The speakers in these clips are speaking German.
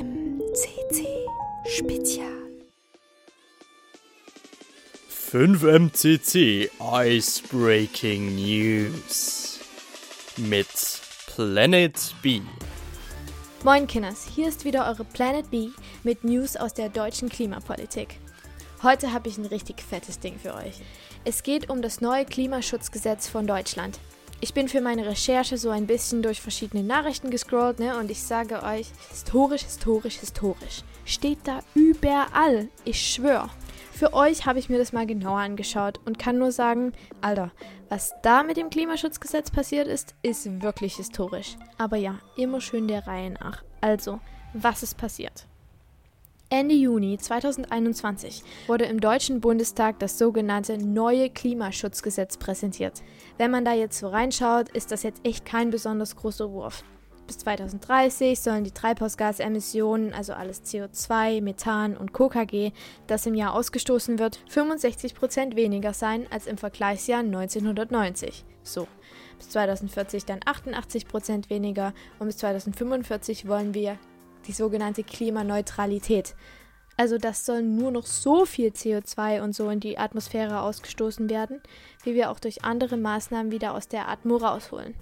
5MCC Spezial. 5MCC Icebreaking News mit Planet B. Moin Kinders, hier ist wieder eure Planet B mit News aus der deutschen Klimapolitik. Heute habe ich ein richtig fettes Ding für euch. Es geht um das neue Klimaschutzgesetz von Deutschland. Ich bin für meine Recherche so ein bisschen durch verschiedene Nachrichten gescrollt, ne? Und ich sage euch, historisch, historisch, historisch. Steht da überall. Ich schwöre. Für euch habe ich mir das mal genauer angeschaut und kann nur sagen, Alter, was da mit dem Klimaschutzgesetz passiert ist, ist wirklich historisch. Aber ja, immer schön der Reihe nach. Also, was ist passiert? Ende Juni 2021 wurde im Deutschen Bundestag das sogenannte neue Klimaschutzgesetz präsentiert. Wenn man da jetzt so reinschaut, ist das jetzt echt kein besonders großer Wurf. Bis 2030 sollen die Treibhausgasemissionen, also alles CO2, Methan und KKG, das im Jahr ausgestoßen wird, 65 Prozent weniger sein als im Vergleichsjahr 1990. So. Bis 2040 dann 88 Prozent weniger und bis 2045 wollen wir die sogenannte Klimaneutralität. Also das soll nur noch so viel CO2 und so in die Atmosphäre ausgestoßen werden, wie wir auch durch andere Maßnahmen wieder aus der Atmo rausholen.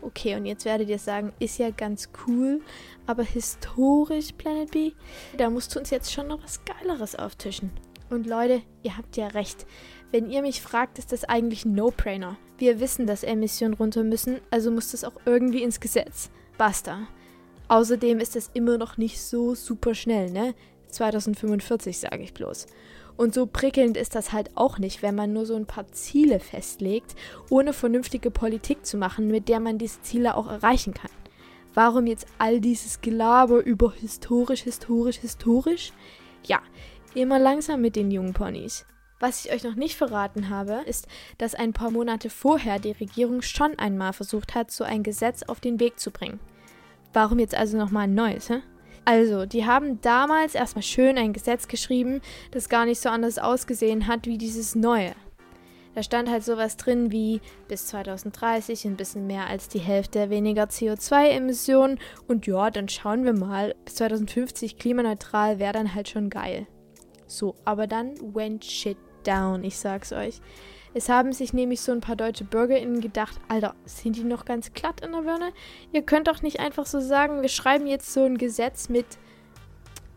Okay, und jetzt werdet ihr sagen, ist ja ganz cool, aber historisch, Planet B, da musst du uns jetzt schon noch was Geileres auftischen. Und Leute, ihr habt ja recht. Wenn ihr mich fragt, ist das eigentlich ein No-Brainer. Wir wissen, dass Emissionen runter müssen, also muss das auch irgendwie ins Gesetz. Basta. Außerdem ist es immer noch nicht so super schnell, ne? 2045 sage ich bloß. Und so prickelnd ist das halt auch nicht, wenn man nur so ein paar Ziele festlegt, ohne vernünftige Politik zu machen, mit der man diese Ziele auch erreichen kann. Warum jetzt all dieses Gelaber über historisch, historisch, historisch? Ja, immer langsam mit den jungen Ponys. Was ich euch noch nicht verraten habe, ist, dass ein paar Monate vorher die Regierung schon einmal versucht hat, so ein Gesetz auf den Weg zu bringen. Warum jetzt also nochmal ein neues, hä? Also, die haben damals erstmal schön ein Gesetz geschrieben, das gar nicht so anders ausgesehen hat wie dieses neue. Da stand halt sowas drin wie bis 2030 ein bisschen mehr als die Hälfte weniger CO2-Emissionen und ja, dann schauen wir mal, bis 2050 klimaneutral wäre dann halt schon geil. So, aber dann went shit down, ich sag's euch. Es haben sich nämlich so ein paar deutsche BürgerInnen gedacht, Alter, sind die noch ganz glatt in der Birne? Ihr könnt doch nicht einfach so sagen, wir schreiben jetzt so ein Gesetz mit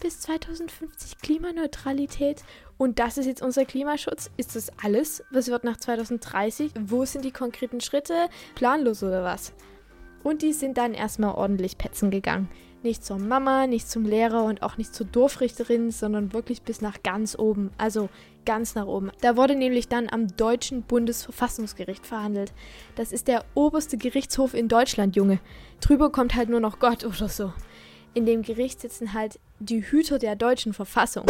bis 2050 Klimaneutralität und das ist jetzt unser Klimaschutz. Ist das alles? Was wird nach 2030? Wo sind die konkreten Schritte? Planlos oder was? Und die sind dann erstmal ordentlich petzen gegangen. Nicht zur Mama, nicht zum Lehrer und auch nicht zur Dorfrichterin, sondern wirklich bis nach ganz oben. Also ganz nach oben. Da wurde nämlich dann am Deutschen Bundesverfassungsgericht verhandelt. Das ist der oberste Gerichtshof in Deutschland, Junge. Drüber kommt halt nur noch Gott oder so. In dem Gericht sitzen halt die Hüter der deutschen Verfassung.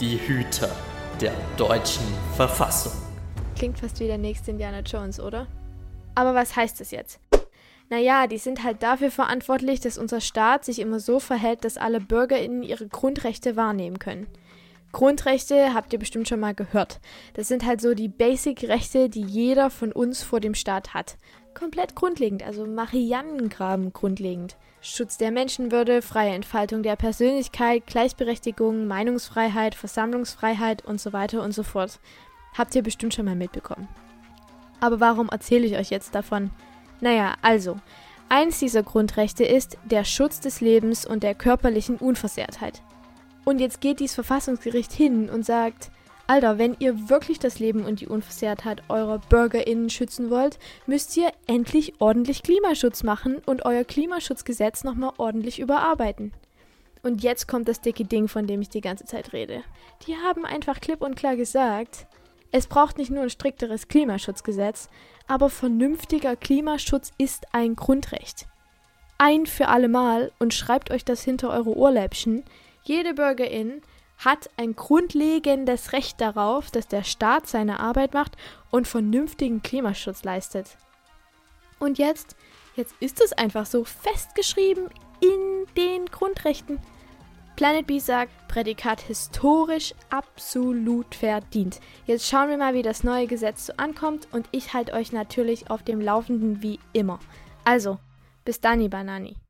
Die Hüter der deutschen Verfassung. Klingt fast wie der nächste Indiana Jones, oder? Aber was heißt das jetzt? Naja, die sind halt dafür verantwortlich, dass unser Staat sich immer so verhält, dass alle BürgerInnen ihre Grundrechte wahrnehmen können. Grundrechte habt ihr bestimmt schon mal gehört. Das sind halt so die Basic-Rechte, die jeder von uns vor dem Staat hat. Komplett grundlegend, also Mariannengraben grundlegend. Schutz der Menschenwürde, freie Entfaltung der Persönlichkeit, Gleichberechtigung, Meinungsfreiheit, Versammlungsfreiheit und so weiter und so fort. Habt ihr bestimmt schon mal mitbekommen. Aber warum erzähle ich euch jetzt davon? Naja, also, eins dieser Grundrechte ist der Schutz des Lebens und der körperlichen Unversehrtheit. Und jetzt geht dieses Verfassungsgericht hin und sagt, Alter, wenn ihr wirklich das Leben und die Unversehrtheit eurer BürgerInnen schützen wollt, müsst ihr endlich ordentlich Klimaschutz machen und euer Klimaschutzgesetz nochmal ordentlich überarbeiten. Und jetzt kommt das dicke Ding, von dem ich die ganze Zeit rede. Die haben einfach klipp und klar gesagt, es braucht nicht nur ein strikteres Klimaschutzgesetz, aber vernünftiger Klimaschutz ist ein Grundrecht. Ein für allemal und schreibt euch das hinter eure Ohrläppchen. Jede Bürgerin hat ein grundlegendes Recht darauf, dass der Staat seine Arbeit macht und vernünftigen Klimaschutz leistet. Und jetzt, jetzt ist es einfach so festgeschrieben in den Grundrechten. Planet B sagt, Prädikat historisch absolut verdient. Jetzt schauen wir mal, wie das neue Gesetz so ankommt und ich halte euch natürlich auf dem Laufenden wie immer. Also, bis dann, Banani.